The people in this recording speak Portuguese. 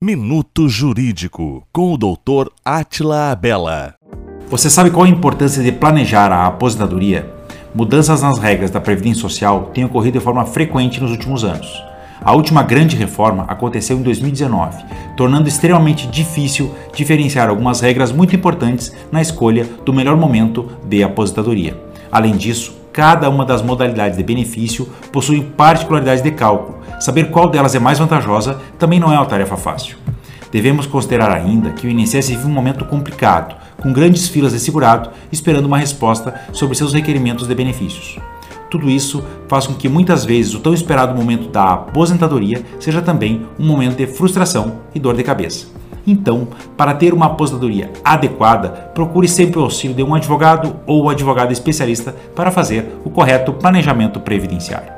Minuto Jurídico, com o Dr. Atila Abela. Você sabe qual a importância de planejar a aposentadoria? Mudanças nas regras da Previdência Social têm ocorrido de forma frequente nos últimos anos. A última grande reforma aconteceu em 2019, tornando extremamente difícil diferenciar algumas regras muito importantes na escolha do melhor momento de aposentadoria. Além disso, cada uma das modalidades de benefício possui particularidades de cálculo. Saber qual delas é mais vantajosa também não é uma tarefa fácil. Devemos considerar ainda que o INSS vive um momento complicado, com grandes filas de segurado esperando uma resposta sobre seus requerimentos de benefícios. Tudo isso faz com que muitas vezes o tão esperado momento da aposentadoria seja também um momento de frustração e dor de cabeça. Então, para ter uma aposentadoria adequada, procure sempre o auxílio de um advogado ou advogado especialista para fazer o correto planejamento previdenciário.